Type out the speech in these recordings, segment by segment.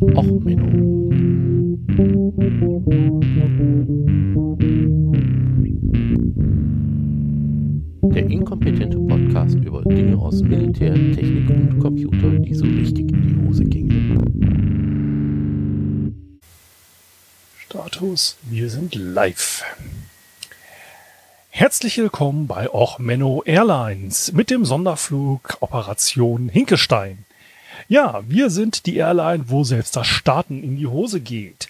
Och, Menno. Der inkompetente Podcast über Dinge aus Militär, Technik und Computer, die so richtig in die Hose gingen. Status, wir sind live. Herzlich willkommen bei Och Menno Airlines mit dem Sonderflug Operation Hinkestein. Ja, wir sind die Airline, wo selbst das Starten in die Hose geht.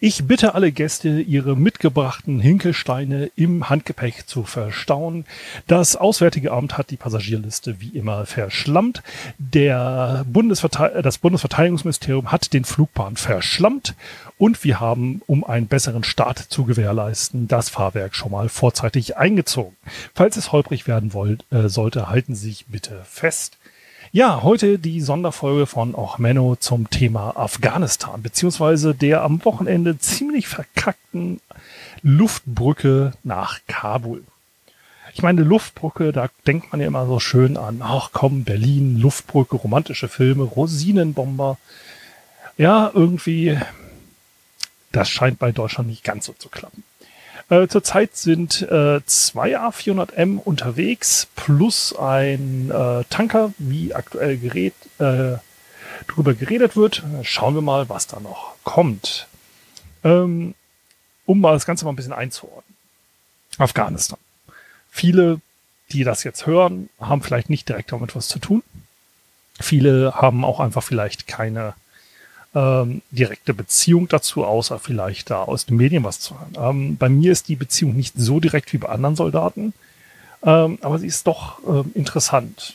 Ich bitte alle Gäste, ihre mitgebrachten Hinkelsteine im Handgepäck zu verstauen. Das Auswärtige Amt hat die Passagierliste wie immer verschlammt. Der Bundesverte das Bundesverteidigungsministerium hat den Flugplan verschlammt. Und wir haben, um einen besseren Start zu gewährleisten, das Fahrwerk schon mal vorzeitig eingezogen. Falls es holprig werden wollt, äh, sollte, halten Sie sich bitte fest. Ja, heute die Sonderfolge von Och Menno zum Thema Afghanistan, beziehungsweise der am Wochenende ziemlich verkackten Luftbrücke nach Kabul. Ich meine, Luftbrücke, da denkt man ja immer so schön an, ach komm, Berlin, Luftbrücke, romantische Filme, Rosinenbomber. Ja, irgendwie, das scheint bei Deutschland nicht ganz so zu klappen. Äh, zurzeit sind äh, zwei A400M unterwegs plus ein äh, Tanker, wie aktuell gerät, äh, drüber geredet wird. Schauen wir mal, was da noch kommt. Ähm, um mal das Ganze mal ein bisschen einzuordnen. Afghanistan. Viele, die das jetzt hören, haben vielleicht nicht direkt damit was zu tun. Viele haben auch einfach vielleicht keine ähm, direkte Beziehung dazu, außer vielleicht da aus den Medien was zu hören. Ähm, bei mir ist die Beziehung nicht so direkt wie bei anderen Soldaten, ähm, aber sie ist doch ähm, interessant.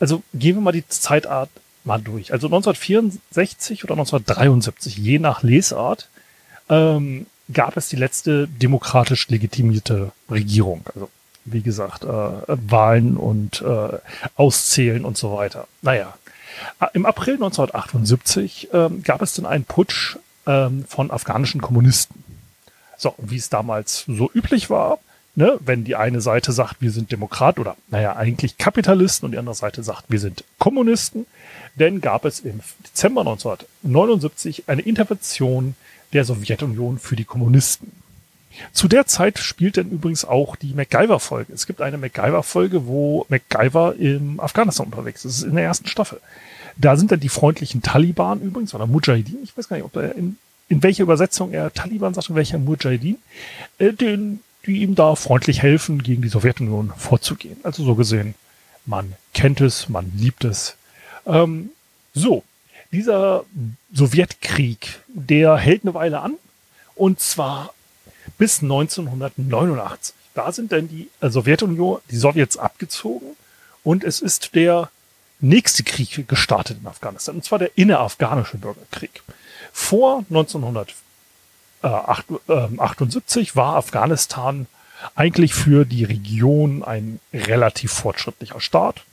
Also gehen wir mal die Zeitart mal durch. Also 1964 oder 1973, je nach Lesart, ähm, gab es die letzte demokratisch legitimierte Regierung. Also wie gesagt, äh, Wahlen und äh, Auszählen und so weiter. Naja, Im April 1978 ähm, gab es dann einen Putsch ähm, von afghanischen Kommunisten. So, wie es damals so üblich war, ne, wenn die eine Seite sagt, wir sind Demokrat oder naja, eigentlich Kapitalisten und die andere Seite sagt, wir sind Kommunisten, dann gab es im Dezember 1979 eine Intervention der Sowjetunion für die Kommunisten. Zu der Zeit spielt dann übrigens auch die MacGyver-Folge. Es gibt eine MacGyver-Folge, wo MacGyver im Afghanistan unterwegs ist. Das ist in der ersten Staffel. Da sind dann die freundlichen Taliban übrigens, oder Mujahideen, ich weiß gar nicht, ob er in, in welcher Übersetzung er Taliban sagt und welcher Mujahideen, äh, den, die ihm da freundlich helfen, gegen die Sowjetunion vorzugehen. Also so gesehen, man kennt es, man liebt es. Ähm, so, dieser Sowjetkrieg, der hält eine Weile an. Und zwar bis 1989. Da sind dann die äh, Sowjetunion, die Sowjets abgezogen und es ist der nächste Krieg gestartet in Afghanistan, und zwar der innerafghanische Bürgerkrieg. Vor 1978 war Afghanistan eigentlich für die Region ein relativ fortschrittlicher Staat.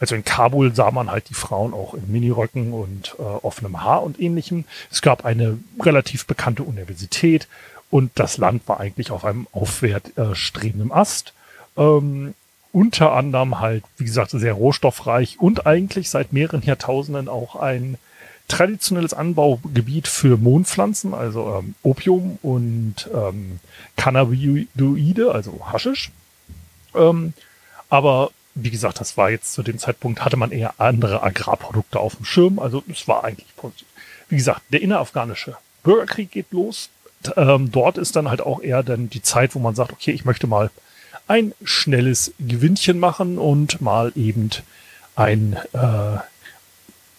Also in Kabul sah man halt die Frauen auch in Miniröcken und äh, offenem Haar und ähnlichem. Es gab eine relativ bekannte Universität und das Land war eigentlich auf einem aufwärtstrebenden Ast. Ähm, unter anderem halt, wie gesagt, sehr rohstoffreich und eigentlich seit mehreren Jahrtausenden auch ein traditionelles Anbaugebiet für Mondpflanzen, also ähm, Opium und ähm, Cannabinoide, also Haschisch. Ähm, aber wie gesagt, das war jetzt zu dem Zeitpunkt, hatte man eher andere Agrarprodukte auf dem Schirm, also es war eigentlich positiv. Wie gesagt, der innerafghanische Bürgerkrieg geht los. Ähm, dort ist dann halt auch eher dann die Zeit, wo man sagt, okay, ich möchte mal ein schnelles Gewinnchen machen und mal eben ein, äh,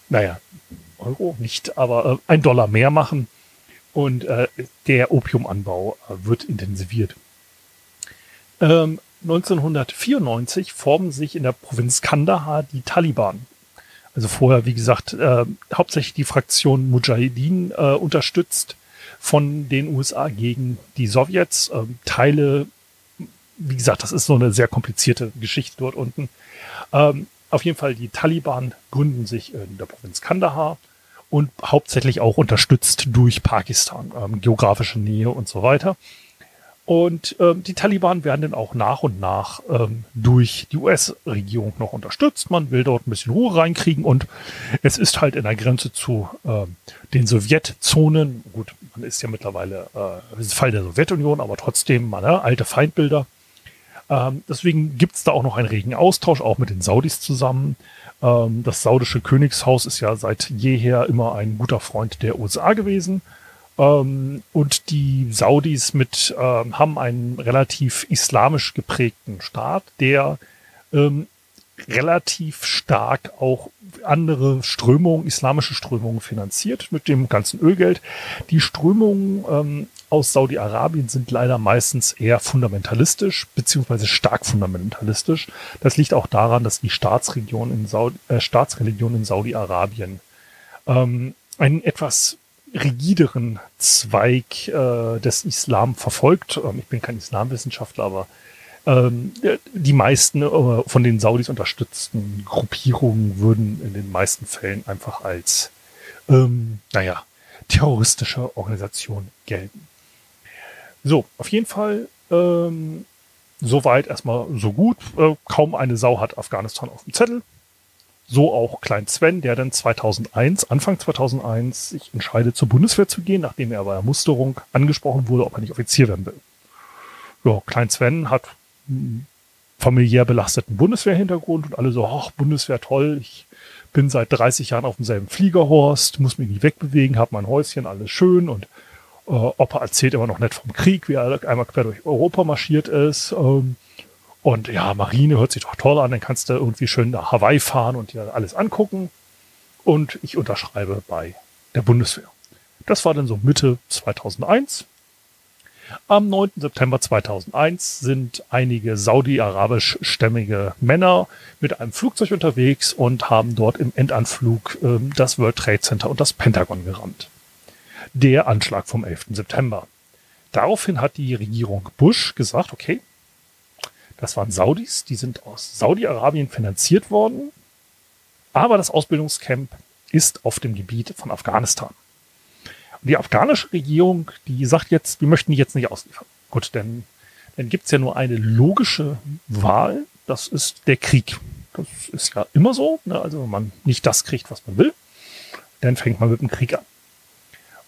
naja, Euro nicht, aber äh, ein Dollar mehr machen. Und äh, der Opiumanbau äh, wird intensiviert. Ähm, 1994 formen sich in der Provinz Kandahar die Taliban. Also vorher, wie gesagt, äh, hauptsächlich die Fraktion Mujahideen äh, unterstützt von den USA gegen die Sowjets. Ähm, Teile wie gesagt, das ist so eine sehr komplizierte Geschichte dort unten. Ähm, auf jeden Fall, die Taliban gründen sich in der Provinz Kandahar und hauptsächlich auch unterstützt durch Pakistan, ähm, geografische Nähe und so weiter. Und ähm, die Taliban werden dann auch nach und nach ähm, durch die US-Regierung noch unterstützt. Man will dort ein bisschen Ruhe reinkriegen und es ist halt in der Grenze zu ähm, den Sowjetzonen. Gut, man ist ja mittlerweile äh, Fall der Sowjetunion, aber trotzdem man, ne, alte Feindbilder. Ähm, deswegen gibt's da auch noch einen regen Austausch, auch mit den Saudis zusammen. Ähm, das saudische Königshaus ist ja seit jeher immer ein guter Freund der USA gewesen. Ähm, und die Saudis mit ähm, haben einen relativ islamisch geprägten Staat, der ähm, relativ stark auch andere Strömungen, islamische Strömungen finanziert mit dem ganzen Ölgeld. Die Strömungen ähm, aus Saudi-Arabien sind leider meistens eher fundamentalistisch, beziehungsweise stark fundamentalistisch. Das liegt auch daran, dass die Staatsregion in Saudi, äh, Staatsreligion in Saudi-Arabien ähm, einen etwas rigideren Zweig äh, des Islam verfolgt. Ähm, ich bin kein Islamwissenschaftler, aber ähm, die meisten äh, von den Saudis unterstützten Gruppierungen würden in den meisten Fällen einfach als, ähm, naja, terroristische Organisation gelten. So, auf jeden Fall, ähm, soweit erstmal so gut. Äh, kaum eine Sau hat Afghanistan auf dem Zettel. So auch Klein Sven, der dann 2001, Anfang 2001, sich entscheidet, zur Bundeswehr zu gehen, nachdem er bei der Musterung angesprochen wurde, ob er nicht Offizier werden will. Ja, Klein Sven hat einen familiär belasteten Bundeswehrhintergrund und alle so, ach, Bundeswehr toll, ich bin seit 30 Jahren auf demselben Fliegerhorst, muss mich nicht wegbewegen, habe mein Häuschen, alles schön und äh, Opa erzählt immer noch nett vom Krieg, wie er einmal quer durch Europa marschiert ist. Ähm, und ja, Marine hört sich doch toll an, dann kannst du irgendwie schön nach Hawaii fahren und dir alles angucken. Und ich unterschreibe bei der Bundeswehr. Das war dann so Mitte 2001. Am 9. September 2001 sind einige saudi-arabisch-stämmige Männer mit einem Flugzeug unterwegs und haben dort im Endanflug äh, das World Trade Center und das Pentagon gerammt. Der Anschlag vom 11. September. Daraufhin hat die Regierung Bush gesagt, okay, das waren Saudis, die sind aus Saudi-Arabien finanziert worden. Aber das Ausbildungscamp ist auf dem Gebiet von Afghanistan. Und die afghanische Regierung, die sagt jetzt, wir möchten die jetzt nicht ausliefern. Gut, denn dann gibt's ja nur eine logische Wahl. Das ist der Krieg. Das ist ja immer so. Ne? Also wenn man nicht das kriegt, was man will, dann fängt man mit dem Krieg an.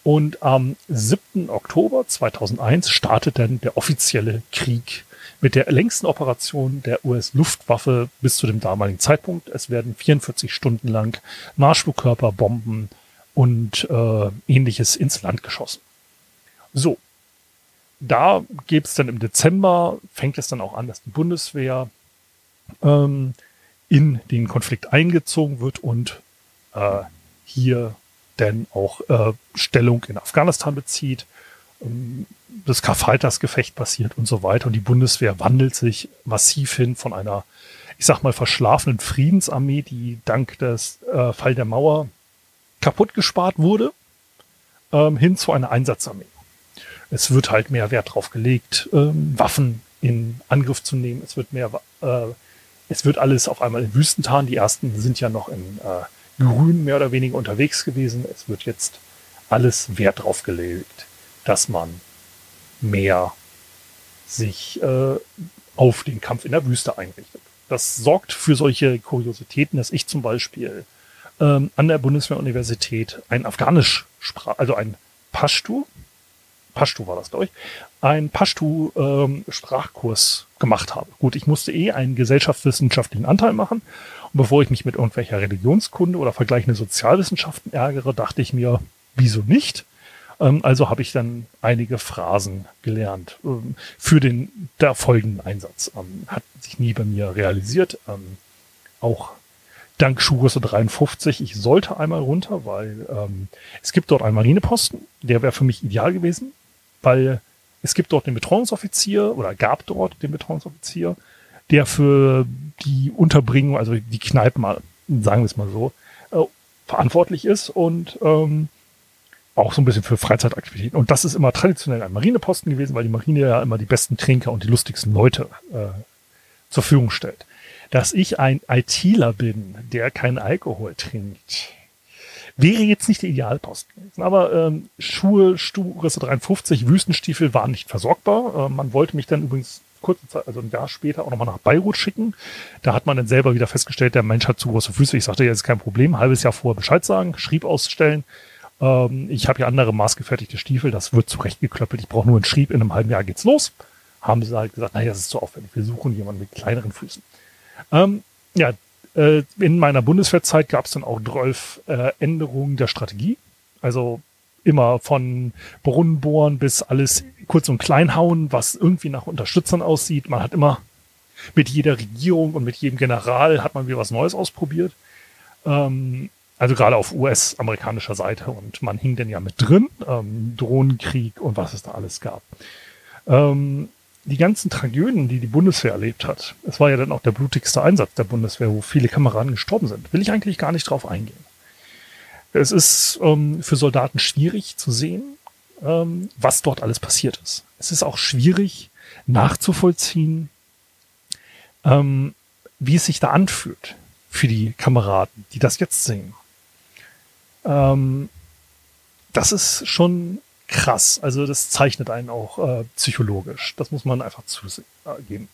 Und am 7. Oktober 2001 startet dann der offizielle Krieg mit der längsten Operation der US-Luftwaffe bis zu dem damaligen Zeitpunkt. Es werden 44 Stunden lang Marschflugkörper, Bomben und äh, ähnliches ins Land geschossen. So, da gibt es dann im Dezember, fängt es dann auch an, dass die Bundeswehr ähm, in den Konflikt eingezogen wird und äh, hier dann auch äh, Stellung in Afghanistan bezieht. Ähm, das Karfreitagsgefecht passiert und so weiter. Und die Bundeswehr wandelt sich massiv hin von einer, ich sag mal, verschlafenen Friedensarmee, die dank des äh, Fall der Mauer kaputt gespart wurde, ähm, hin zu einer Einsatzarmee. Es wird halt mehr Wert drauf gelegt, ähm, Waffen in Angriff zu nehmen. Es wird mehr, äh, es wird alles auf einmal in Wüstentarn. Die ersten sind ja noch in äh, Grün mehr oder weniger unterwegs gewesen. Es wird jetzt alles Wert drauf gelegt, dass man mehr sich äh, auf den Kampf in der Wüste einrichtet. Das sorgt für solche Kuriositäten, dass ich zum Beispiel ähm, an der Bundeswehruniversität ein Afghanisch, Sprach, also ein Pashtu, Pashtu war das, glaube ich, ein Pashtu-Sprachkurs ähm, gemacht habe. Gut, ich musste eh einen gesellschaftswissenschaftlichen Anteil machen. Und bevor ich mich mit irgendwelcher Religionskunde oder vergleichende Sozialwissenschaften ärgere, dachte ich mir, wieso nicht? Ähm, also habe ich dann einige Phrasen gelernt ähm, für den der folgenden Einsatz. Ähm, hat sich nie bei mir realisiert. auch dank Schuhgröße 53. Ich sollte einmal runter, weil ähm, es gibt dort einen Marineposten. Der wäre für mich ideal gewesen, weil es gibt dort den Betreuungsoffizier oder gab dort den Betreuungsoffizier, der für die Unterbringung, also die Kneipen, sagen wir es mal so, äh, verantwortlich ist und ähm, auch so ein bisschen für Freizeitaktivitäten. Und das ist immer traditionell ein Marineposten gewesen, weil die Marine ja immer die besten Trinker und die lustigsten Leute äh, zur Verfügung stellt. Dass ich ein ITler bin, der keinen Alkohol trinkt, Wäre jetzt nicht der Idealposten gewesen. Aber ähm, Schuhe, Größe 53, Wüstenstiefel waren nicht versorgbar. Äh, man wollte mich dann übrigens kurze Zeit, also ein Jahr später auch nochmal nach Beirut schicken. Da hat man dann selber wieder festgestellt, der Mensch hat zu große Füße. Ich sagte, ja, ist kein Problem. Halbes Jahr vorher Bescheid sagen, Schrieb ausstellen. Ähm, ich habe ja andere maßgefertigte Stiefel, das wird zurechtgeklöppelt. Ich brauche nur einen Schrieb, in einem halben Jahr geht's los. Haben sie halt gesagt, naja, das ist zu aufwendig. Wir suchen jemanden mit kleineren Füßen. Ähm, ja, äh, in meiner Bundeswehrzeit gab es dann auch 12 äh, Änderungen der Strategie. Also immer von Brunnenbohren bis alles kurz und klein hauen, was irgendwie nach Unterstützern aussieht. Man hat immer mit jeder Regierung und mit jedem General hat man wieder was Neues ausprobiert. Ähm, also gerade auf US-amerikanischer Seite und man hing denn ja mit drin, ähm, Drohnenkrieg und was es da alles gab. Ähm, die ganzen Tragödien, die die Bundeswehr erlebt hat, es war ja dann auch der blutigste Einsatz der Bundeswehr, wo viele Kameraden gestorben sind, will ich eigentlich gar nicht drauf eingehen. Es ist ähm, für Soldaten schwierig zu sehen, ähm, was dort alles passiert ist. Es ist auch schwierig nachzuvollziehen, ähm, wie es sich da anfühlt für die Kameraden, die das jetzt sehen. Ähm, das ist schon krass. Also das zeichnet einen auch äh, psychologisch. Das muss man einfach zugeben.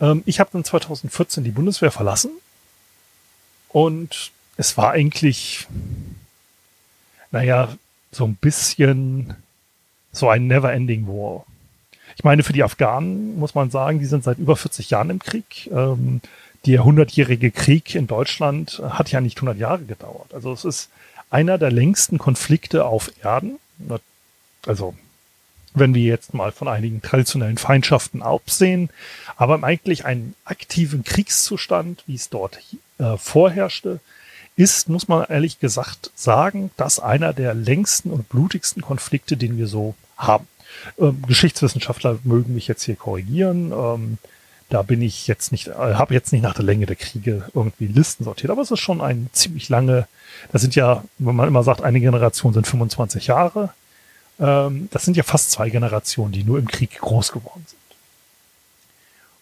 Ähm, ich habe dann 2014 die Bundeswehr verlassen und es war eigentlich, naja, so ein bisschen so ein Never-Ending War. Ich meine, für die Afghanen muss man sagen, die sind seit über 40 Jahren im Krieg. Ähm, der 100-jährige Krieg in Deutschland hat ja nicht 100 Jahre gedauert. Also es ist einer der längsten Konflikte auf Erden. Also wenn wir jetzt mal von einigen traditionellen Feindschaften absehen, aber eigentlich einen aktiven Kriegszustand, wie es dort äh, vorherrschte, ist, muss man ehrlich gesagt sagen, das einer der längsten und blutigsten Konflikte, den wir so haben. Ähm, Geschichtswissenschaftler mögen mich jetzt hier korrigieren. Ähm, da bin ich jetzt nicht, äh, habe jetzt nicht nach der Länge der Kriege irgendwie Listen sortiert, aber es ist schon ein ziemlich lange, das sind ja, wenn man immer sagt, eine Generation sind 25 Jahre, ähm, das sind ja fast zwei Generationen, die nur im Krieg groß geworden sind.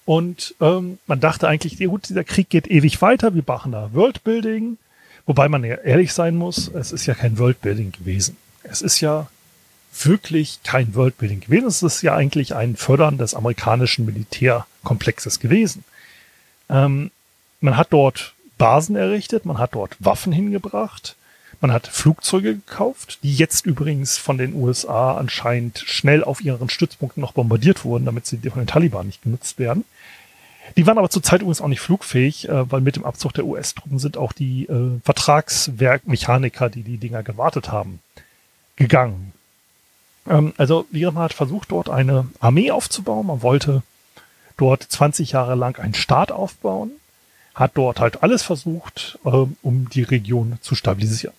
Und ähm, man dachte eigentlich, gut, dieser Krieg geht ewig weiter, wir machen da Worldbuilding, Wobei man ja ehrlich sein muss, es ist ja kein Worldbuilding gewesen. Es ist ja wirklich kein Worldbuilding gewesen. Es ist ja eigentlich ein Fördern des amerikanischen Militärkomplexes gewesen. Ähm, man hat dort Basen errichtet, man hat dort Waffen hingebracht, man hat Flugzeuge gekauft, die jetzt übrigens von den USA anscheinend schnell auf ihren Stützpunkten noch bombardiert wurden, damit sie von den Taliban nicht genutzt werden. Die waren aber zurzeit übrigens auch nicht flugfähig, äh, weil mit dem Abzug der US-Truppen sind auch die äh, Vertragswerkmechaniker, die die Dinger gewartet haben, gegangen. Ähm, also man hat versucht, dort eine Armee aufzubauen. Man wollte dort 20 Jahre lang einen Staat aufbauen, hat dort halt alles versucht, ähm, um die Region zu stabilisieren.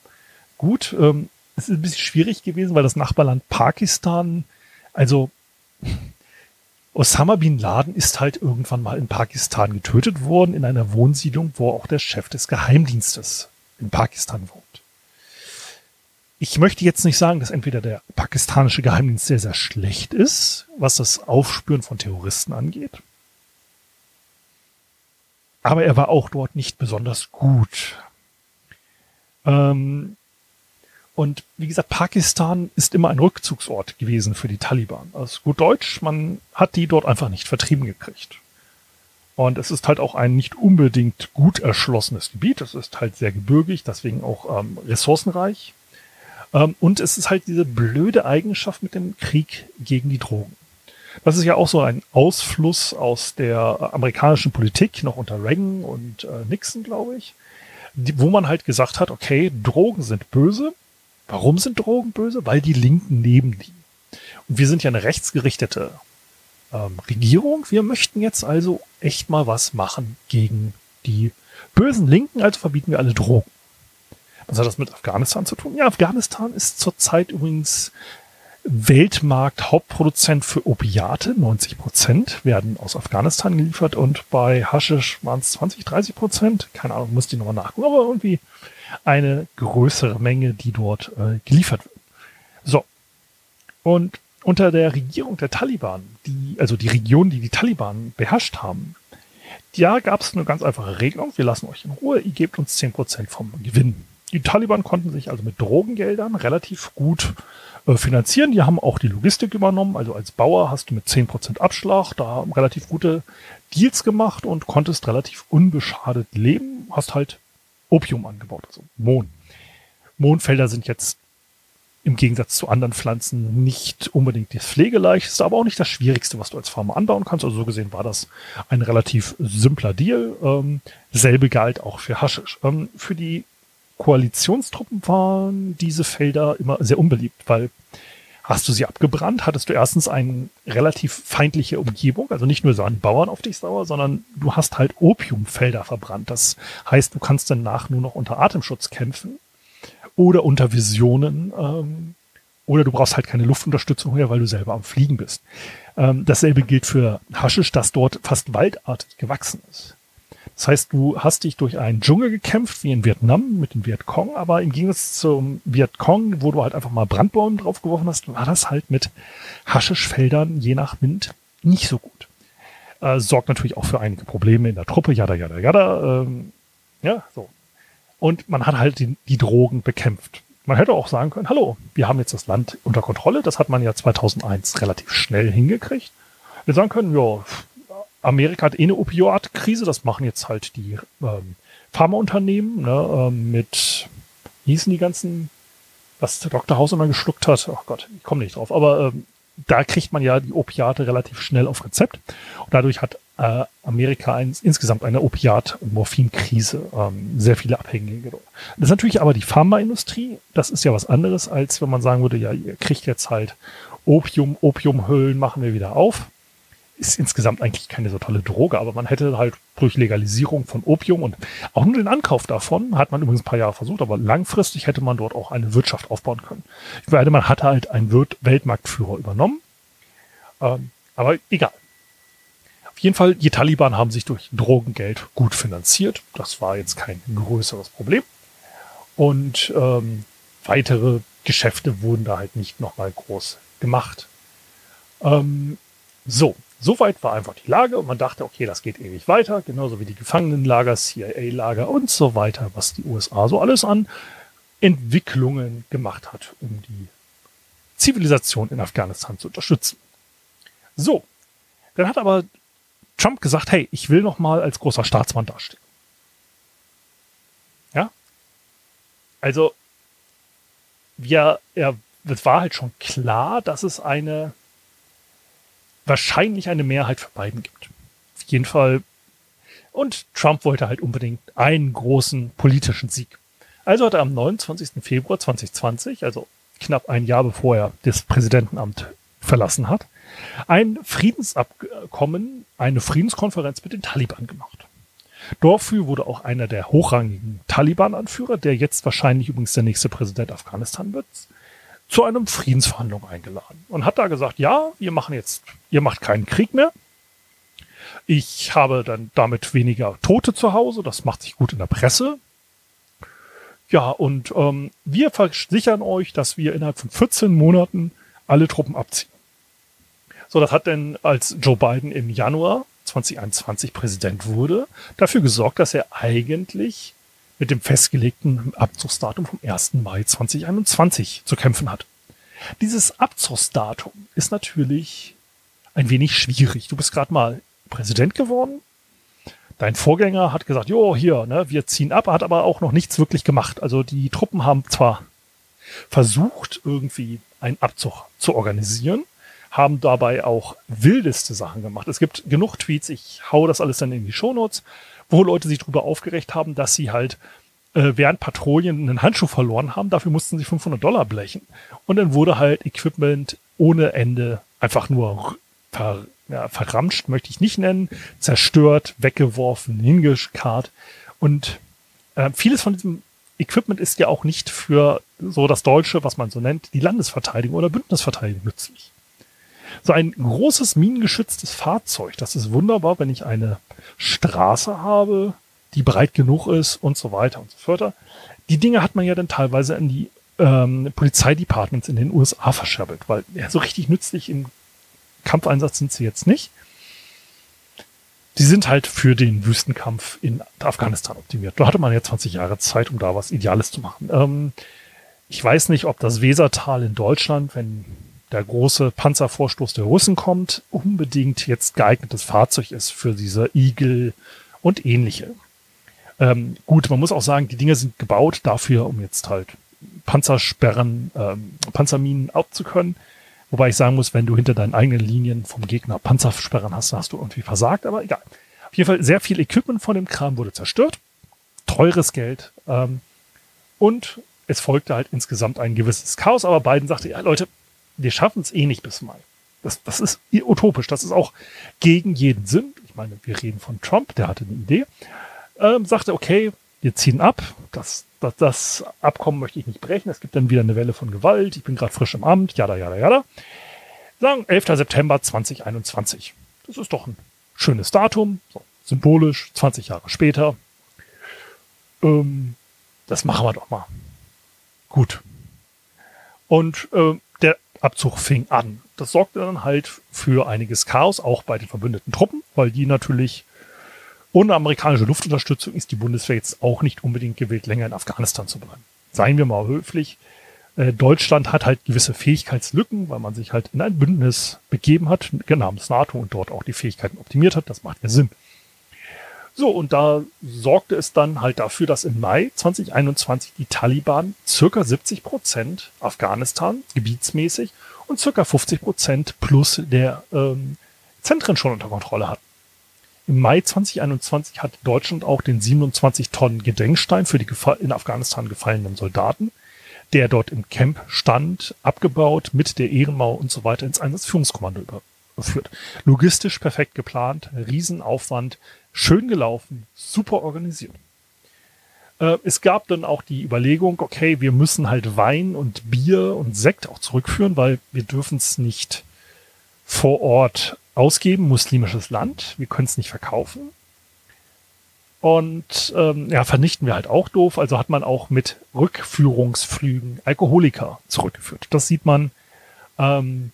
Gut, ähm, es ist ein bisschen schwierig gewesen, weil das Nachbarland Pakistan, also Osama bin Laden ist halt irgendwann mal in Pakistan getötet worden, in einer Wohnsiedlung, wo auch der Chef des Geheimdienstes in Pakistan wohnt. Ich möchte jetzt nicht sagen, dass entweder der pakistanische Geheimdienst sehr, sehr schlecht ist, was das Aufspüren von Terroristen angeht. Aber er war auch dort nicht besonders gut. Ähm, und wie gesagt, Pakistan ist immer ein Rückzugsort gewesen für die Taliban. Also gut Deutsch, man hat die dort einfach nicht vertrieben gekriegt. Und es ist halt auch ein nicht unbedingt gut erschlossenes Gebiet. Es ist halt sehr gebirgig, deswegen auch ähm, ressourcenreich. Ähm, und es ist halt diese blöde Eigenschaft mit dem Krieg gegen die Drogen. Das ist ja auch so ein Ausfluss aus der amerikanischen Politik, noch unter Reagan und äh, Nixon, glaube ich, die, wo man halt gesagt hat, okay, Drogen sind böse, Warum sind Drogen böse? Weil die Linken neben die. Und wir sind ja eine rechtsgerichtete ähm, Regierung. Wir möchten jetzt also echt mal was machen gegen die bösen Linken, also verbieten wir alle Drogen. Was hat das mit Afghanistan zu tun? Ja, Afghanistan ist zurzeit übrigens Weltmarkt Hauptproduzent für Opiate. 90 Prozent werden aus Afghanistan geliefert und bei Haschisch waren es 20, 30 Prozent. Keine Ahnung, muss ich nochmal nachgucken, aber irgendwie eine größere Menge, die dort äh, geliefert wird. So. Und unter der Regierung der Taliban, die, also die Region, die die Taliban beherrscht haben, da gab es eine ganz einfache Regelung. Wir lassen euch in Ruhe, ihr gebt uns zehn Prozent vom Gewinn. Die Taliban konnten sich also mit Drogengeldern relativ gut äh, finanzieren. Die haben auch die Logistik übernommen. Also als Bauer hast du mit 10% Abschlag da relativ gute Deals gemacht und konntest relativ unbeschadet leben. Hast halt Opium angebaut, also Mohn. Mohnfelder sind jetzt im Gegensatz zu anderen Pflanzen nicht unbedingt das pflegeleichteste, aber auch nicht das schwierigste, was du als Farmer anbauen kannst. Also so gesehen war das ein relativ simpler Deal. Ähm, selbe galt auch für Haschisch. Ähm, für die Koalitionstruppen waren diese Felder immer sehr unbeliebt, weil hast du sie abgebrannt, hattest du erstens eine relativ feindliche Umgebung, also nicht nur sahen Bauern auf dich sauer, sondern du hast halt Opiumfelder verbrannt. Das heißt, du kannst danach nur noch unter Atemschutz kämpfen oder unter Visionen ähm, oder du brauchst halt keine Luftunterstützung mehr, weil du selber am Fliegen bist. Ähm, dasselbe gilt für Haschisch, das dort fast waldartig gewachsen ist. Das heißt, du hast dich durch einen Dschungel gekämpft, wie in Vietnam mit dem Vietcong, aber im Gegensatz zum Vietcong, wo du halt einfach mal Brandbäume draufgeworfen hast, war das halt mit Haschischfeldern je nach Wind nicht so gut. Äh, sorgt natürlich auch für einige Probleme in der Truppe, jada, jada, jada. Ähm, ja, so. Und man hat halt die, die Drogen bekämpft. Man hätte auch sagen können, hallo, wir haben jetzt das Land unter Kontrolle. Das hat man ja 2001 relativ schnell hingekriegt. Wir sagen können, ja, Amerika hat eh eine Opioid-Krise. Das machen jetzt halt die ähm, Pharmaunternehmen ne, ähm, mit, wie hießen die ganzen, was der Dr. House immer geschluckt hat. Ach Gott, ich komme nicht drauf. Aber ähm, da kriegt man ja die Opiate relativ schnell auf Rezept. Und dadurch hat äh, Amerika ein, insgesamt eine Opiat- und Morphinkrise, ähm, sehr viele Abhängige. Das ist natürlich aber die Pharmaindustrie, das ist ja was anderes, als wenn man sagen würde, ja, ihr kriegt jetzt halt Opium, Opiumhüllen machen wir wieder auf. Ist insgesamt eigentlich keine so tolle Droge, aber man hätte halt durch Legalisierung von Opium und auch nur den Ankauf davon, hat man übrigens ein paar Jahre versucht, aber langfristig hätte man dort auch eine Wirtschaft aufbauen können. Ich meine, man hatte halt einen Weltmarktführer übernommen. Ähm, aber egal. Auf jeden Fall, die Taliban haben sich durch Drogengeld gut finanziert. Das war jetzt kein größeres Problem. Und ähm, weitere Geschäfte wurden da halt nicht nochmal groß gemacht. Ähm, so, soweit war einfach die Lage und man dachte, okay, das geht ewig weiter, genauso wie die Gefangenenlager, CIA-Lager und so weiter, was die USA so alles an Entwicklungen gemacht hat, um die Zivilisation in Afghanistan zu unterstützen. So, dann hat aber Trump gesagt, hey, ich will noch mal als großer Staatsmann dastehen. Ja? Also, ja, er, es war halt schon klar, dass es eine, wahrscheinlich eine Mehrheit für Biden gibt. Auf jeden Fall. Und Trump wollte halt unbedingt einen großen politischen Sieg. Also hat er am 29. Februar 2020, also knapp ein Jahr bevor er das Präsidentenamt verlassen hat, ein Friedensabkommen, eine Friedenskonferenz mit den Taliban gemacht. Dafür wurde auch einer der hochrangigen Taliban-Anführer, der jetzt wahrscheinlich übrigens der nächste Präsident Afghanistan wird, zu einem Friedensverhandlung eingeladen und hat da gesagt, ja, wir machen jetzt, ihr macht keinen Krieg mehr. Ich habe dann damit weniger Tote zu Hause, das macht sich gut in der Presse. Ja, und ähm, wir versichern euch, dass wir innerhalb von 14 Monaten alle Truppen abziehen. So, das hat denn, als Joe Biden im Januar 2021 Präsident wurde, dafür gesorgt, dass er eigentlich mit dem festgelegten Abzugsdatum vom 1. Mai 2021 zu kämpfen hat. Dieses Abzugsdatum ist natürlich ein wenig schwierig. Du bist gerade mal Präsident geworden. Dein Vorgänger hat gesagt, jo, hier, ne, wir ziehen ab, hat aber auch noch nichts wirklich gemacht. Also die Truppen haben zwar versucht, irgendwie einen Abzug zu organisieren, haben dabei auch wildeste Sachen gemacht. Es gibt genug Tweets, ich hau das alles dann in die Shownotes, wo Leute sich darüber aufgeregt haben, dass sie halt äh, während Patrouillen einen Handschuh verloren haben. Dafür mussten sie 500 Dollar blechen. Und dann wurde halt Equipment ohne Ende einfach nur ver, ja, verramscht, möchte ich nicht nennen, zerstört, weggeworfen, hingekarrt. Und äh, vieles von diesem Equipment ist ja auch nicht für so das Deutsche, was man so nennt, die Landesverteidigung oder Bündnisverteidigung nützlich. So ein großes minengeschütztes Fahrzeug, das ist wunderbar, wenn ich eine Straße habe, die breit genug ist und so weiter und so fort. Die Dinge hat man ja dann teilweise in die ähm, Polizeidepartments in den USA verscherbelt, weil ja, so richtig nützlich im Kampfeinsatz sind sie jetzt nicht. die sind halt für den Wüstenkampf in Afghanistan optimiert. Da hatte man ja 20 Jahre Zeit, um da was Ideales zu machen. Ähm, ich weiß nicht, ob das Wesertal in Deutschland, wenn der große Panzervorstoß der Russen kommt, unbedingt jetzt geeignetes Fahrzeug ist für diese Igel und ähnliche. Ähm, gut, man muss auch sagen, die Dinge sind gebaut dafür, um jetzt halt Panzersperren, ähm, Panzerminen abzukönnen. Wobei ich sagen muss, wenn du hinter deinen eigenen Linien vom Gegner Panzersperren hast, hast du irgendwie versagt, aber egal. Auf jeden Fall sehr viel Equipment von dem Kram wurde zerstört. Teures Geld. Ähm, und es folgte halt insgesamt ein gewisses Chaos, aber Biden sagte, ja Leute, wir schaffen es eh nicht bis Mai. Das, das ist utopisch. Das ist auch gegen jeden Sinn. Ich meine, wir reden von Trump, der hatte eine Idee. Ähm, sagte, okay, wir ziehen ab. Das, das, das Abkommen möchte ich nicht brechen. Es gibt dann wieder eine Welle von Gewalt. Ich bin gerade frisch im Amt. Jada, jada, jada. Sagen 11. September 2021. Das ist doch ein schönes Datum. So, symbolisch, 20 Jahre später. Ähm, das machen wir doch mal. Gut. Und äh, Abzug fing an. Das sorgte dann halt für einiges Chaos, auch bei den verbündeten Truppen, weil die natürlich ohne amerikanische Luftunterstützung ist die Bundeswehr jetzt auch nicht unbedingt gewillt, länger in Afghanistan zu bleiben. Seien wir mal höflich. Äh, Deutschland hat halt gewisse Fähigkeitslücken, weil man sich halt in ein Bündnis begeben hat, namens NATO und dort auch die Fähigkeiten optimiert hat. Das macht ja Sinn. So, und da sorgte es dann halt dafür, dass im Mai 2021 die Taliban circa 70 Prozent Afghanistan gebietsmäßig und circa 50 Prozent plus der ähm, Zentren schon unter Kontrolle hatten. Im Mai 2021 hat Deutschland auch den 27 Tonnen Gedenkstein für die in Afghanistan gefallenen Soldaten, der dort im Camp stand, abgebaut, mit der Ehrenmauer und so weiter ins Einsatzführungskommando überführt. Logistisch perfekt geplant, Riesenaufwand, schön gelaufen, super organisiert. Äh, es gab dann auch die Überlegung, okay, wir müssen halt Wein und Bier und Sekt auch zurückführen, weil wir dürfen es nicht vor Ort ausgeben, muslimisches Land, wir können es nicht verkaufen. Und ähm, ja, vernichten wir halt auch doof. Also hat man auch mit Rückführungsflügen Alkoholiker zurückgeführt. Das sieht man ähm,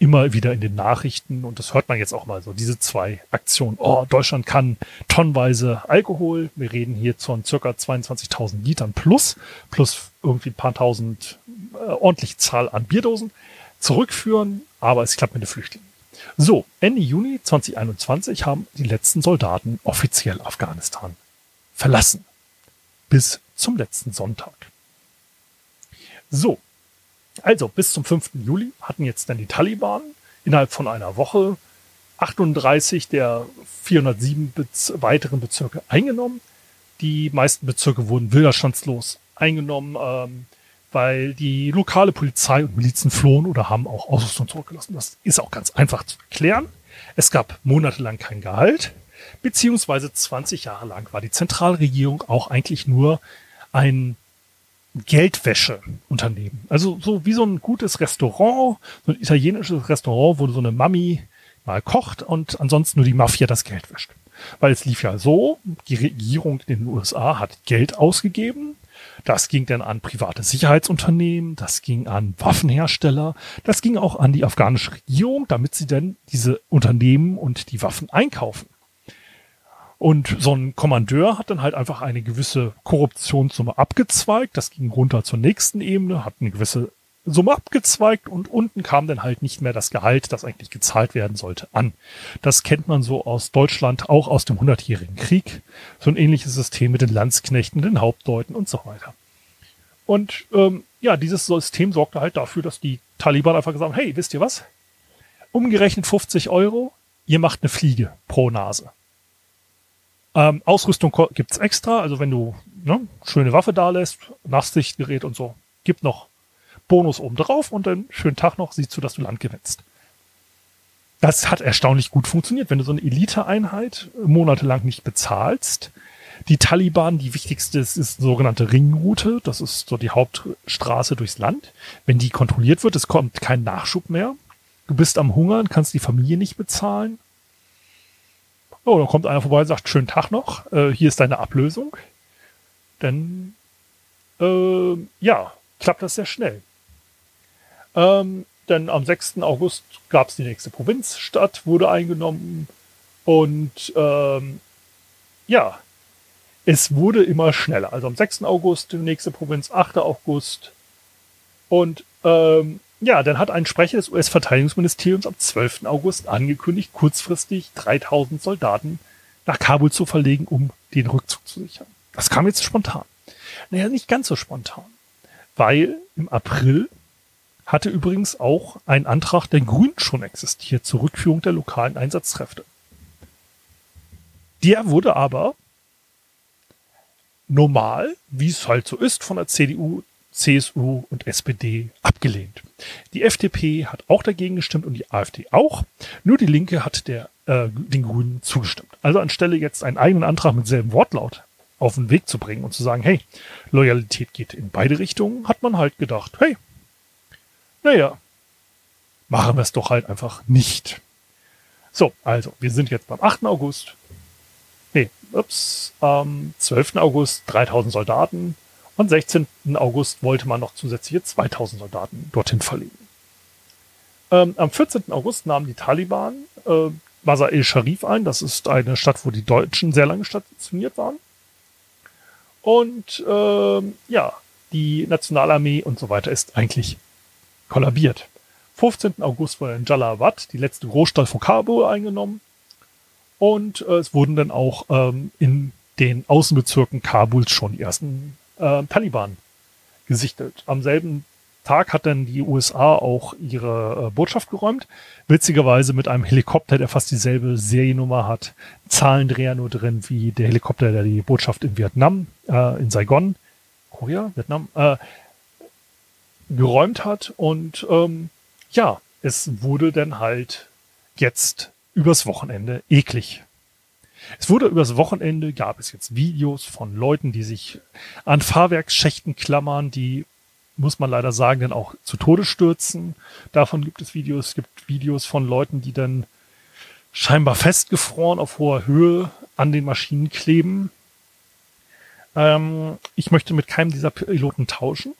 immer wieder in den Nachrichten und das hört man jetzt auch mal so, diese zwei Aktionen. Oh, Deutschland kann tonnenweise Alkohol, wir reden hier von circa 22.000 Litern plus, plus irgendwie ein paar tausend, äh, ordentlich Zahl an Bierdosen, zurückführen, aber es klappt mit den Flüchtlingen. So, Ende Juni 2021 haben die letzten Soldaten offiziell Afghanistan verlassen. Bis zum letzten Sonntag. So, also bis zum 5. Juli hatten jetzt dann die Taliban innerhalb von einer Woche 38 der 407 Bez weiteren Bezirke eingenommen. Die meisten Bezirke wurden widerstandslos eingenommen, ähm, weil die lokale Polizei und Milizen flohen oder haben auch Ausrüstung zurückgelassen. Das ist auch ganz einfach zu erklären. Es gab monatelang kein Gehalt, beziehungsweise 20 Jahre lang war die Zentralregierung auch eigentlich nur ein Geldwäscheunternehmen. Also so wie so ein gutes Restaurant, so ein italienisches Restaurant, wo so eine Mami mal kocht und ansonsten nur die Mafia das Geld wäscht. Weil es lief ja so, die Regierung in den USA hat Geld ausgegeben, das ging dann an private Sicherheitsunternehmen, das ging an Waffenhersteller, das ging auch an die afghanische Regierung, damit sie dann diese Unternehmen und die Waffen einkaufen. Und so ein Kommandeur hat dann halt einfach eine gewisse Korruptionssumme abgezweigt. Das ging runter zur nächsten Ebene, hat eine gewisse Summe abgezweigt und unten kam dann halt nicht mehr das Gehalt, das eigentlich gezahlt werden sollte, an. Das kennt man so aus Deutschland, auch aus dem Hundertjährigen Krieg. So ein ähnliches System mit den Landsknechten, den Hauptdeuten und so weiter. Und ähm, ja, dieses System sorgte halt dafür, dass die Taliban einfach gesagt haben, hey, wisst ihr was? Umgerechnet 50 Euro, ihr macht eine Fliege pro Nase. Ähm, Ausrüstung gibt's extra, also wenn du ne, schöne Waffe da lässt, Nachtsichtgerät und so, gibt noch Bonus oben drauf und dann schönen Tag noch, siehst du, dass du Land gewinnst. Das hat erstaunlich gut funktioniert. Wenn du so eine Elite-Einheit monatelang nicht bezahlst, die Taliban, die wichtigste ist, ist die sogenannte Ringroute. Das ist so die Hauptstraße durchs Land. Wenn die kontrolliert wird, es kommt kein Nachschub mehr. Du bist am Hungern, kannst die Familie nicht bezahlen. Oh, dann kommt einer vorbei und sagt, schönen Tag noch, äh, hier ist deine Ablösung. Dann, äh, ja, klappt das sehr schnell. Ähm, denn am 6. August gab es die nächste Provinzstadt, wurde eingenommen. Und ähm, ja, es wurde immer schneller. Also am 6. August die nächste Provinz, 8. August. Und ähm, ja, dann hat ein Sprecher des US-Verteidigungsministeriums am 12. August angekündigt, kurzfristig 3000 Soldaten nach Kabul zu verlegen, um den Rückzug zu sichern. Das kam jetzt spontan. Naja, nicht ganz so spontan. Weil im April hatte übrigens auch ein Antrag der Grünen schon existiert zur Rückführung der lokalen Einsatzkräfte. Der wurde aber normal, wie es halt so ist, von der CDU, CSU und SPD abgelehnt. Die FDP hat auch dagegen gestimmt und die AfD auch. Nur die Linke hat der, äh, den Grünen zugestimmt. Also anstelle jetzt einen eigenen Antrag mit selben Wortlaut auf den Weg zu bringen und zu sagen, hey, Loyalität geht in beide Richtungen, hat man halt gedacht, hey, naja, machen wir es doch halt einfach nicht. So, also, wir sind jetzt beim 8. August. Nee, ups, am 12. August 3000 Soldaten und 16. August wollte man noch zusätzliche 2000 Soldaten dorthin verlegen. Ähm, am 14. August nahmen die Taliban äh, Masar el-Sharif ein. Das ist eine Stadt, wo die Deutschen sehr lange stationiert waren. Und ähm, ja, die Nationalarmee und so weiter ist eigentlich kollabiert. 15. August wurde in Jalawad die letzte Großstadt von Kabul eingenommen. Und äh, es wurden dann auch ähm, in den Außenbezirken Kabuls schon die ersten äh, Taliban gesichtet. Am selben Tag hat dann die USA auch ihre äh, Botschaft geräumt. Witzigerweise mit einem Helikopter, der fast dieselbe Seriennummer hat. Zahlendreher nur drin wie der Helikopter, der die Botschaft in Vietnam, äh, in Saigon, Korea, Vietnam, äh, geräumt hat. Und ähm, ja, es wurde dann halt jetzt übers Wochenende eklig. Es wurde übers Wochenende, gab es jetzt Videos von Leuten, die sich an Fahrwerksschächten klammern, die, muss man leider sagen, dann auch zu Tode stürzen. Davon gibt es Videos. Es gibt Videos von Leuten, die dann scheinbar festgefroren auf hoher Höhe an den Maschinen kleben. Ähm, ich möchte mit keinem dieser Piloten tauschen.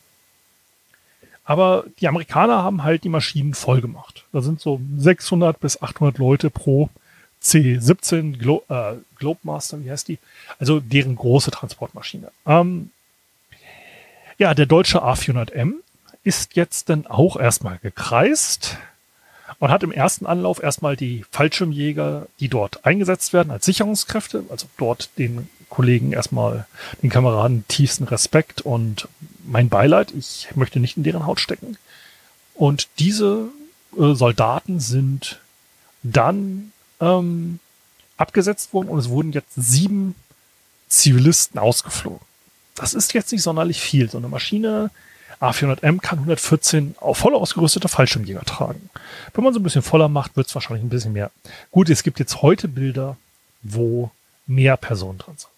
Aber die Amerikaner haben halt die Maschinen voll gemacht. Da sind so 600 bis 800 Leute pro C17 Glo äh, Globemaster, wie heißt die? Also deren große Transportmaschine. Ähm, ja, der deutsche A400M ist jetzt dann auch erstmal gekreist und hat im ersten Anlauf erstmal die Fallschirmjäger, die dort eingesetzt werden als Sicherungskräfte, also dort den Kollegen erstmal, den Kameraden tiefsten Respekt und mein Beileid. Ich möchte nicht in deren Haut stecken. Und diese äh, Soldaten sind dann ähm, abgesetzt worden und es wurden jetzt sieben Zivilisten ausgeflogen. Das ist jetzt nicht sonderlich viel. So eine Maschine A400M kann 114 auf voll ausgerüstete Fallschirmjäger tragen. Wenn man so ein bisschen voller macht, wird es wahrscheinlich ein bisschen mehr. Gut, es gibt jetzt heute Bilder, wo mehr Personen dran sind.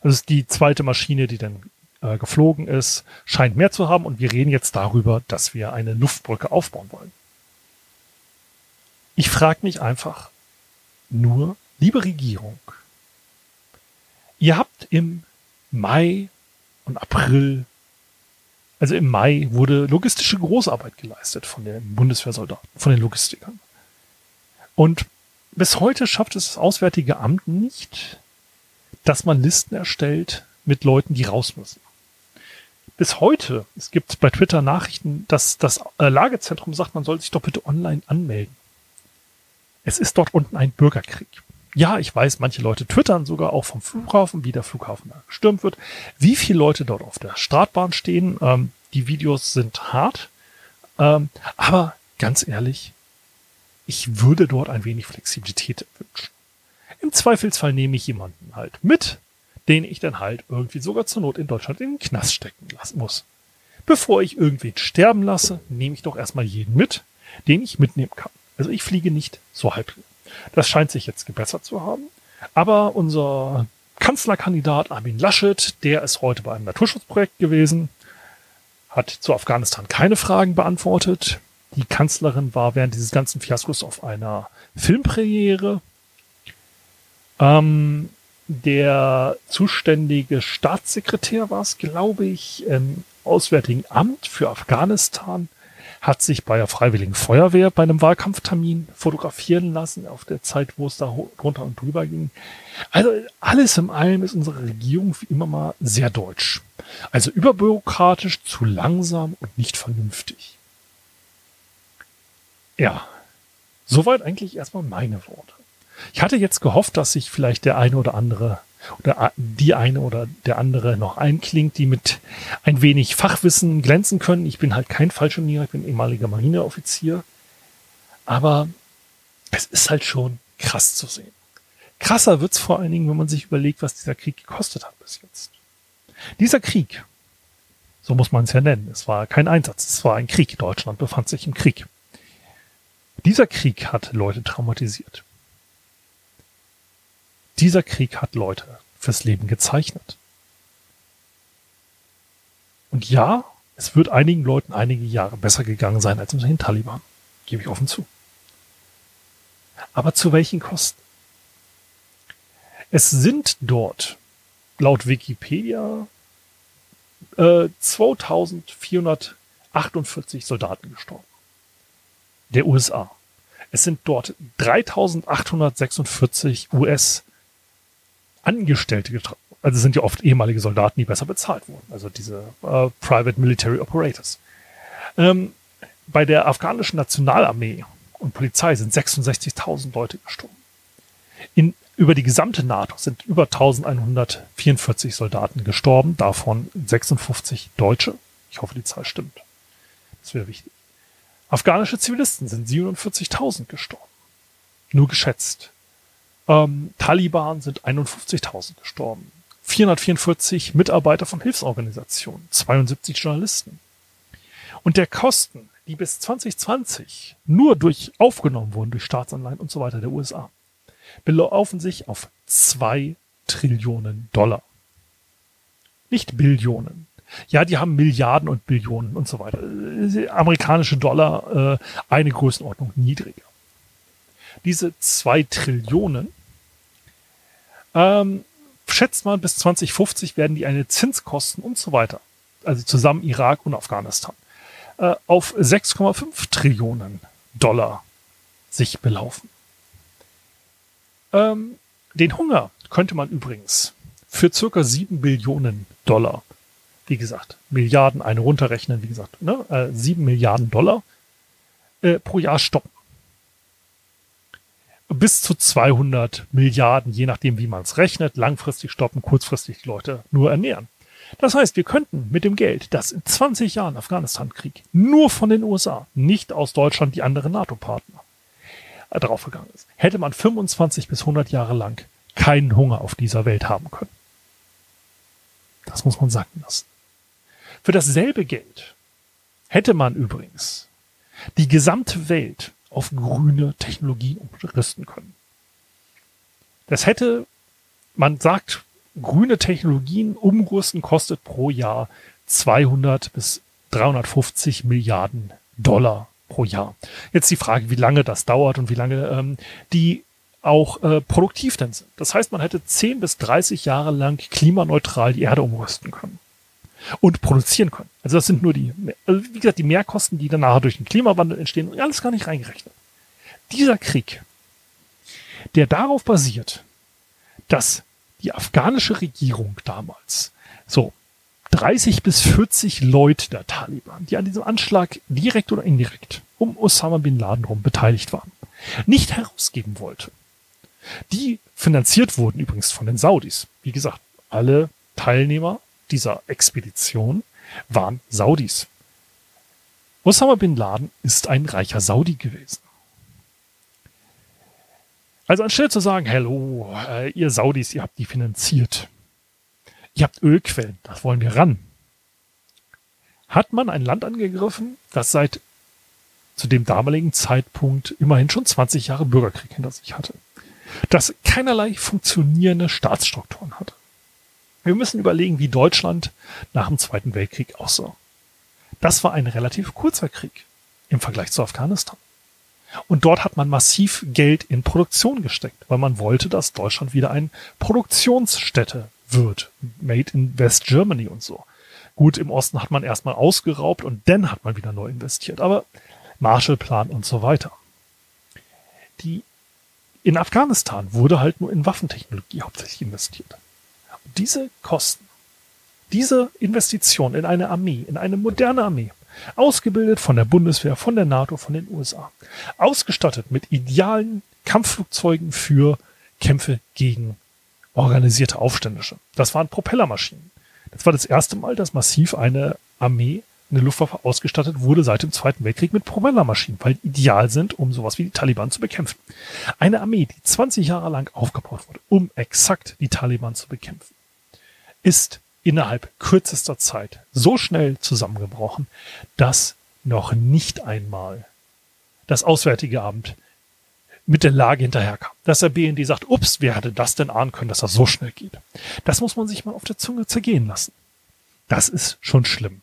Also die zweite Maschine, die dann äh, geflogen ist, scheint mehr zu haben und wir reden jetzt darüber, dass wir eine Luftbrücke aufbauen wollen. Ich frage mich einfach nur, liebe Regierung, ihr habt im Mai und April, also im Mai wurde logistische Großarbeit geleistet von den Bundeswehrsoldaten, von den Logistikern. Und bis heute schafft es das Auswärtige Amt nicht, dass man Listen erstellt mit Leuten, die raus müssen. Bis heute, es gibt bei Twitter Nachrichten, dass das äh, Lagezentrum sagt, man soll sich doch bitte online anmelden. Es ist dort unten ein Bürgerkrieg. Ja, ich weiß, manche Leute twittern sogar auch vom Flughafen, wie der Flughafen da gestürmt wird, wie viele Leute dort auf der Startbahn stehen. Ähm, die Videos sind hart, ähm, aber ganz ehrlich, ich würde dort ein wenig Flexibilität wünschen. Im Zweifelsfall nehme ich jemanden halt mit, den ich dann halt irgendwie sogar zur Not in Deutschland in den Knast stecken lassen muss. Bevor ich irgendwen sterben lasse, nehme ich doch erstmal jeden mit, den ich mitnehmen kann. Also ich fliege nicht so halb. Das scheint sich jetzt gebessert zu haben. Aber unser Kanzlerkandidat Armin Laschet, der ist heute bei einem Naturschutzprojekt gewesen, hat zu Afghanistan keine Fragen beantwortet. Die Kanzlerin war während dieses ganzen Fiaskos auf einer Filmpremiere. Ähm, der zuständige Staatssekretär war es, glaube ich, im Auswärtigen Amt für Afghanistan, hat sich bei der Freiwilligen Feuerwehr bei einem Wahlkampftermin fotografieren lassen, auf der Zeit, wo es da drunter und drüber ging. Also alles in allem ist unsere Regierung wie immer mal sehr deutsch. Also überbürokratisch, zu langsam und nicht vernünftig. Ja, soweit eigentlich erstmal meine Worte. Ich hatte jetzt gehofft, dass sich vielleicht der eine oder andere oder die eine oder der andere noch einklingt, die mit ein wenig Fachwissen glänzen können. Ich bin halt kein Fallschirmjäger, ich bin ehemaliger Marineoffizier. Aber es ist halt schon krass zu sehen. Krasser wird's vor allen Dingen, wenn man sich überlegt, was dieser Krieg gekostet hat bis jetzt. Dieser Krieg, so muss man es ja nennen, es war kein Einsatz, es war ein Krieg. Deutschland befand sich im Krieg. Dieser Krieg hat Leute traumatisiert. Dieser Krieg hat Leute fürs Leben gezeichnet. Und ja, es wird einigen Leuten einige Jahre besser gegangen sein als mit den Taliban. Gebe ich offen zu. Aber zu welchen Kosten? Es sind dort laut Wikipedia äh, 2448 Soldaten gestorben. Der USA. Es sind dort 3846 US Angestellte also sind ja oft ehemalige Soldaten, die besser bezahlt wurden, also diese äh, Private Military Operators. Ähm, bei der afghanischen Nationalarmee und Polizei sind 66.000 Leute gestorben. In, über die gesamte NATO sind über 1144 Soldaten gestorben, davon 56 Deutsche. Ich hoffe, die Zahl stimmt. Das wäre wichtig. Afghanische Zivilisten sind 47.000 gestorben. Nur geschätzt. Ähm, Taliban sind 51.000 gestorben. 444 Mitarbeiter von Hilfsorganisationen, 72 Journalisten. Und der Kosten, die bis 2020 nur durch aufgenommen wurden durch Staatsanleihen und so weiter der USA, belaufen sich auf zwei Trillionen Dollar. Nicht Billionen. Ja, die haben Milliarden und Billionen und so weiter. Amerikanische Dollar äh, eine Größenordnung niedriger diese zwei Trillionen, ähm, schätzt man bis 2050 werden die eine Zinskosten und so weiter, also zusammen Irak und Afghanistan, äh, auf 6,5 Trillionen Dollar sich belaufen. Ähm, den Hunger könnte man übrigens für circa 7 Billionen Dollar, wie gesagt, Milliarden eine runterrechnen, wie gesagt, ne, äh, 7 Milliarden Dollar äh, pro Jahr stoppen bis zu 200 Milliarden, je nachdem, wie man es rechnet, langfristig stoppen, kurzfristig die Leute nur ernähren. Das heißt, wir könnten mit dem Geld, das in 20 Jahren Afghanistan-Krieg nur von den USA, nicht aus Deutschland die anderen NATO-Partner, äh, draufgegangen ist, hätte man 25 bis 100 Jahre lang keinen Hunger auf dieser Welt haben können. Das muss man sagen lassen. Für dasselbe Geld hätte man übrigens die gesamte Welt auf grüne Technologien umrüsten können. Das hätte, man sagt, grüne Technologien umrüsten kostet pro Jahr 200 bis 350 Milliarden Dollar pro Jahr. Jetzt die Frage, wie lange das dauert und wie lange ähm, die auch äh, produktiv denn sind. Das heißt, man hätte 10 bis 30 Jahre lang klimaneutral die Erde umrüsten können und produzieren können. Also das sind nur die, also wie gesagt, die Mehrkosten, die danach durch den Klimawandel entstehen, alles gar nicht reingerechnet. Dieser Krieg, der darauf basiert, dass die afghanische Regierung damals so 30 bis 40 Leute der Taliban, die an diesem Anschlag direkt oder indirekt um Osama bin Laden rum beteiligt waren, nicht herausgeben wollte. Die finanziert wurden übrigens von den Saudis. Wie gesagt, alle Teilnehmer dieser Expedition waren Saudis. Osama bin Laden ist ein reicher Saudi gewesen. Also anstelle zu sagen, hello, äh, ihr Saudis, ihr habt die finanziert. Ihr habt Ölquellen, das wollen wir ran. Hat man ein Land angegriffen, das seit zu dem damaligen Zeitpunkt immerhin schon 20 Jahre Bürgerkrieg hinter sich hatte. Das keinerlei funktionierende Staatsstrukturen hatte. Wir müssen überlegen, wie Deutschland nach dem Zweiten Weltkrieg aussah. Das war ein relativ kurzer Krieg im Vergleich zu Afghanistan. Und dort hat man massiv Geld in Produktion gesteckt, weil man wollte, dass Deutschland wieder eine Produktionsstätte wird. Made in West Germany und so. Gut, im Osten hat man erstmal ausgeraubt und dann hat man wieder neu investiert. Aber Marshallplan und so weiter. Die in Afghanistan wurde halt nur in Waffentechnologie hauptsächlich investiert. Diese Kosten, diese Investition in eine Armee, in eine moderne Armee, ausgebildet von der Bundeswehr, von der NATO, von den USA, ausgestattet mit idealen Kampfflugzeugen für Kämpfe gegen organisierte Aufständische. Das waren Propellermaschinen. Das war das erste Mal, dass massiv eine Armee, eine Luftwaffe ausgestattet wurde seit dem Zweiten Weltkrieg mit Propellermaschinen, weil die ideal sind, um sowas wie die Taliban zu bekämpfen. Eine Armee, die 20 Jahre lang aufgebaut wurde, um exakt die Taliban zu bekämpfen, ist innerhalb kürzester Zeit so schnell zusammengebrochen, dass noch nicht einmal das Auswärtige Amt mit der Lage hinterherkam. Dass der BND sagt, ups, wer hätte das denn ahnen können, dass das so schnell geht? Das muss man sich mal auf der Zunge zergehen lassen. Das ist schon schlimm.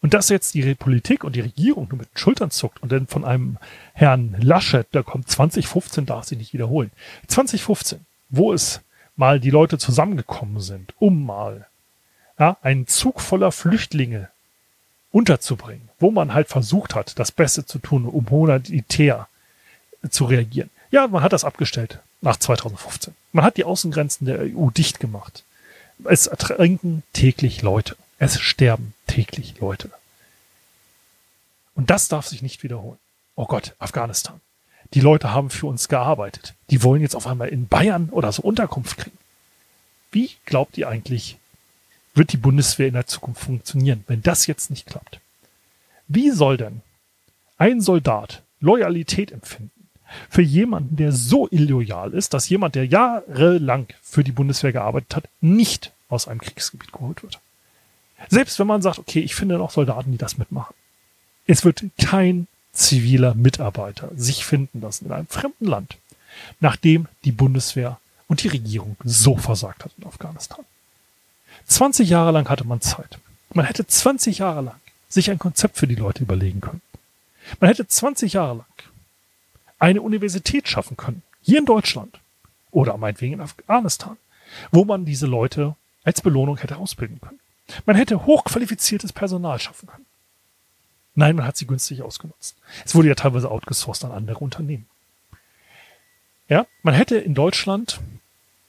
Und dass jetzt die Politik und die Regierung nur mit den Schultern zuckt und dann von einem Herrn Laschet, der kommt 2015, darf sich nicht wiederholen. 2015, wo es mal die Leute zusammengekommen sind, um mal ja, einen Zug voller Flüchtlinge unterzubringen, wo man halt versucht hat, das Beste zu tun, um humanitär zu reagieren. Ja, man hat das abgestellt nach 2015. Man hat die Außengrenzen der EU dicht gemacht. Es ertrinken täglich Leute. Es sterben täglich Leute. Und das darf sich nicht wiederholen. Oh Gott, Afghanistan. Die Leute haben für uns gearbeitet. Die wollen jetzt auf einmal in Bayern oder so Unterkunft kriegen. Wie glaubt ihr eigentlich, wird die Bundeswehr in der Zukunft funktionieren, wenn das jetzt nicht klappt? Wie soll denn ein Soldat Loyalität empfinden für jemanden, der so illoyal ist, dass jemand, der jahrelang für die Bundeswehr gearbeitet hat, nicht aus einem Kriegsgebiet geholt wird. Selbst wenn man sagt, okay, ich finde noch Soldaten, die das mitmachen. Es wird kein ziviler Mitarbeiter sich finden lassen in einem fremden Land, nachdem die Bundeswehr und die Regierung so versagt hat in Afghanistan. 20 Jahre lang hatte man Zeit. Man hätte 20 Jahre lang sich ein Konzept für die Leute überlegen können. Man hätte 20 Jahre lang eine Universität schaffen können. Hier in Deutschland. Oder meinetwegen in Afghanistan. Wo man diese Leute als Belohnung hätte ausbilden können. Man hätte hochqualifiziertes Personal schaffen können. Nein, man hat sie günstig ausgenutzt. Es wurde ja teilweise outgesourced an andere Unternehmen. Ja, man hätte in Deutschland,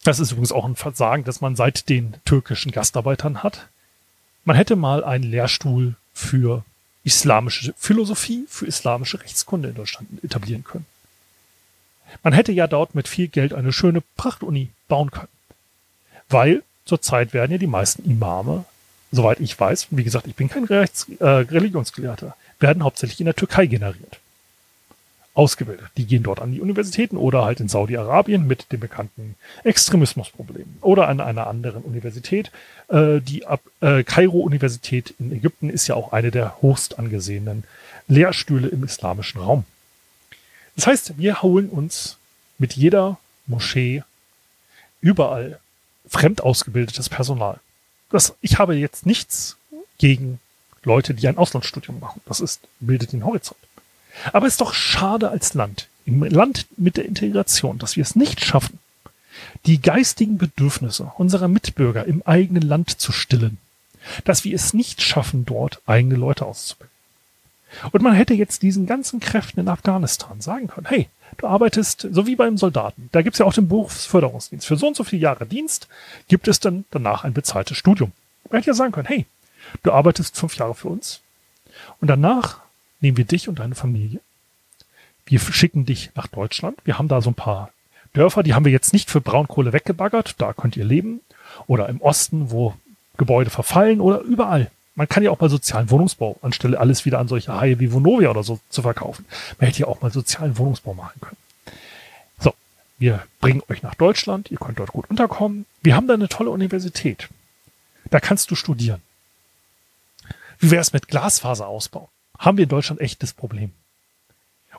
das ist übrigens auch ein Versagen, dass man seit den türkischen Gastarbeitern hat, man hätte mal einen Lehrstuhl für islamische Philosophie, für islamische Rechtskunde in Deutschland etablieren können. Man hätte ja dort mit viel Geld eine schöne Prachtuni bauen können. Weil zurzeit werden ja die meisten Imame, soweit ich weiß, wie gesagt, ich bin kein Rechts, äh, Religionsgelehrter, werden hauptsächlich in der Türkei generiert. Ausgebildet. Die gehen dort an die Universitäten oder halt in Saudi-Arabien mit dem bekannten Extremismusproblem. Oder an einer anderen Universität. Äh, die äh, Kairo-Universität in Ägypten ist ja auch eine der hochst angesehenen Lehrstühle im islamischen Raum. Das heißt, wir holen uns mit jeder Moschee überall fremd ausgebildetes Personal. Das, ich habe jetzt nichts gegen Leute, die ein Auslandsstudium machen. Das ist, bildet den Horizont. Aber es ist doch schade als Land, im Land mit der Integration, dass wir es nicht schaffen, die geistigen Bedürfnisse unserer Mitbürger im eigenen Land zu stillen. Dass wir es nicht schaffen, dort eigene Leute auszubilden. Und man hätte jetzt diesen ganzen Kräften in Afghanistan sagen können, hey, du arbeitest so wie beim Soldaten. Da gibt's ja auch den Berufsförderungsdienst. Für so und so viele Jahre Dienst gibt es dann danach ein bezahltes Studium. Man hätte ja sagen können, hey, du arbeitest fünf Jahre für uns und danach nehmen wir dich und deine Familie. Wir schicken dich nach Deutschland. Wir haben da so ein paar Dörfer, die haben wir jetzt nicht für Braunkohle weggebaggert. Da könnt ihr leben. Oder im Osten, wo Gebäude verfallen oder überall man kann ja auch mal sozialen Wohnungsbau, anstelle alles wieder an solche Haie wie Vonovia oder so zu verkaufen. Man hätte ja auch mal sozialen Wohnungsbau machen können. So, wir bringen euch nach Deutschland, ihr könnt dort gut unterkommen. Wir haben da eine tolle Universität. Da kannst du studieren. Wie wäre es mit Glasfaserausbau? Haben wir in Deutschland echtes Problem?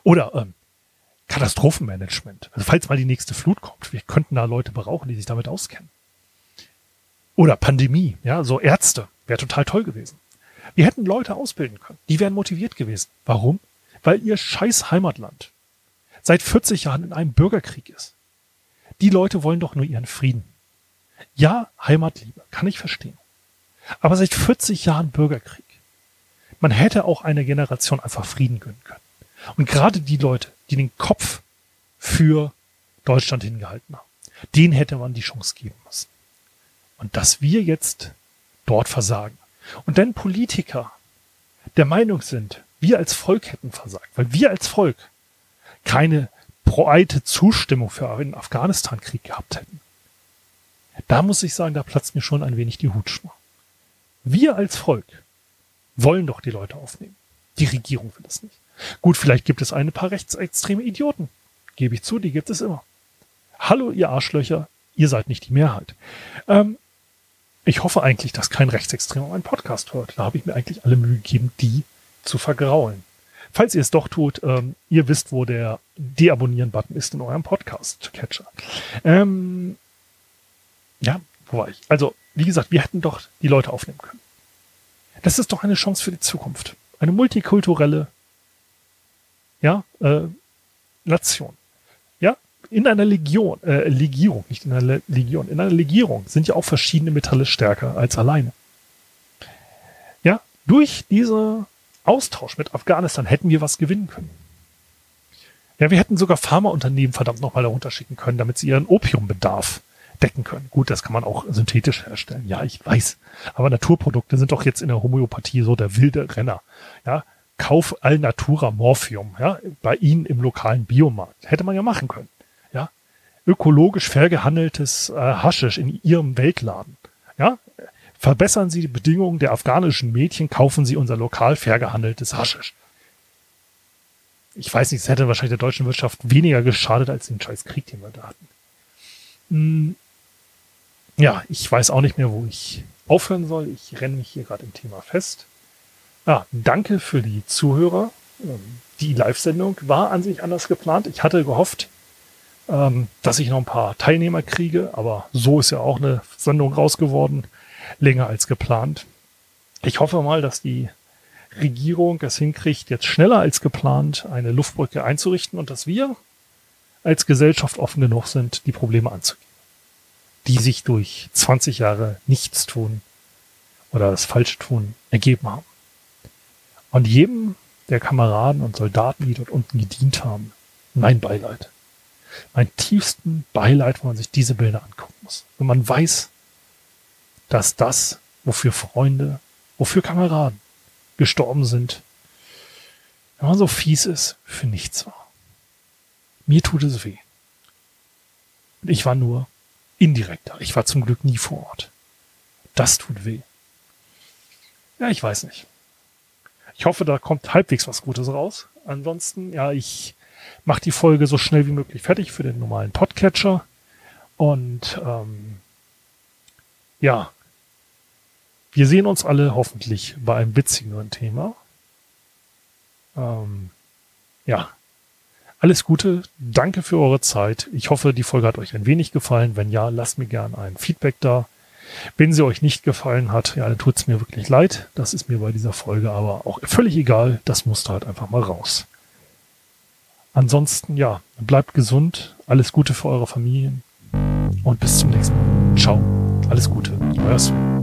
Oder ähm, Katastrophenmanagement. Also falls mal die nächste Flut kommt, wir könnten da Leute brauchen, die sich damit auskennen. Oder Pandemie, ja, so Ärzte. Wäre total toll gewesen. Wir hätten Leute ausbilden können. Die wären motiviert gewesen. Warum? Weil ihr scheiß Heimatland seit 40 Jahren in einem Bürgerkrieg ist. Die Leute wollen doch nur ihren Frieden. Ja, Heimatliebe, kann ich verstehen. Aber seit 40 Jahren Bürgerkrieg. Man hätte auch eine Generation einfach Frieden gönnen können. Und gerade die Leute, die den Kopf für Deutschland hingehalten haben, denen hätte man die Chance geben müssen. Und dass wir jetzt dort versagen. Und dann Politiker der Meinung sind, wir als Volk hätten versagt, weil wir als Volk keine breite Zustimmung für den Afghanistan-Krieg gehabt hätten. Da muss ich sagen, da platzt mir schon ein wenig die Hutschnur. Wir als Volk wollen doch die Leute aufnehmen. Die Regierung will das nicht. Gut, vielleicht gibt es ein paar rechtsextreme Idioten. Gebe ich zu, die gibt es immer. Hallo, ihr Arschlöcher, ihr seid nicht die Mehrheit. Ähm, ich hoffe eigentlich, dass kein Rechtsextremer meinen Podcast hört. Da habe ich mir eigentlich alle Mühe gegeben, die zu vergraulen. Falls ihr es doch tut, ähm, ihr wisst, wo der Deabonnieren-Button ist in eurem Podcast-Catcher. Ähm, ja, wo war ich? Also, wie gesagt, wir hätten doch die Leute aufnehmen können. Das ist doch eine Chance für die Zukunft. Eine multikulturelle ja, äh, Nation in einer Legion, äh, Legierung, nicht in einer Legion, in einer Legierung sind ja auch verschiedene Metalle stärker als alleine. Ja, durch diesen Austausch mit Afghanistan hätten wir was gewinnen können. Ja, wir hätten sogar Pharmaunternehmen verdammt nochmal darunter schicken können, damit sie ihren Opiumbedarf decken können. Gut, das kann man auch synthetisch herstellen. Ja, ich weiß. Aber Naturprodukte sind doch jetzt in der Homöopathie so der wilde Renner. Ja, Kauf Alnatura Morphium, ja, bei Ihnen im lokalen Biomarkt. Hätte man ja machen können ökologisch fair gehandeltes äh, Haschisch in ihrem Weltladen. Ja, verbessern Sie die Bedingungen der afghanischen Mädchen, kaufen Sie unser lokal fair gehandeltes Haschisch. Ich weiß nicht, es hätte wahrscheinlich der deutschen Wirtschaft weniger geschadet als den scheiß Krieg, den wir da hatten. Hm. Ja, ich weiß auch nicht mehr, wo ich aufhören soll. Ich renne mich hier gerade im Thema fest. Ah, danke für die Zuhörer. Ähm, die Live-Sendung war an sich anders geplant. Ich hatte gehofft, ähm, dass ich noch ein paar Teilnehmer kriege, aber so ist ja auch eine Sendung raus geworden, länger als geplant. Ich hoffe mal, dass die Regierung es hinkriegt, jetzt schneller als geplant eine Luftbrücke einzurichten und dass wir als Gesellschaft offen genug sind, die Probleme anzugehen, die sich durch 20 Jahre nichts tun oder das Falsche tun ergeben haben. Und jedem der Kameraden und Soldaten, die dort unten gedient haben, mein Beileid mein tiefsten Beileid, wenn man sich diese Bilder angucken muss. Wenn man weiß, dass das, wofür Freunde, wofür Kameraden gestorben sind, wenn man so fies ist, für nichts war. Mir tut es weh. Und ich war nur indirekter. Ich war zum Glück nie vor Ort. Das tut weh. Ja, ich weiß nicht. Ich hoffe, da kommt halbwegs was Gutes raus. Ansonsten, ja, ich mache die Folge so schnell wie möglich fertig für den normalen Podcatcher. Und ähm, ja, wir sehen uns alle hoffentlich bei einem witzigeren Thema. Ähm, ja, alles Gute, danke für eure Zeit. Ich hoffe, die Folge hat euch ein wenig gefallen. Wenn ja, lasst mir gerne ein Feedback da. Wenn sie euch nicht gefallen hat, ja, dann tut's mir wirklich leid. Das ist mir bei dieser Folge aber auch völlig egal. Das musste halt einfach mal raus. Ansonsten, ja, bleibt gesund, alles Gute für eure Familien und bis zum nächsten Mal. Ciao, alles Gute, euer Sven.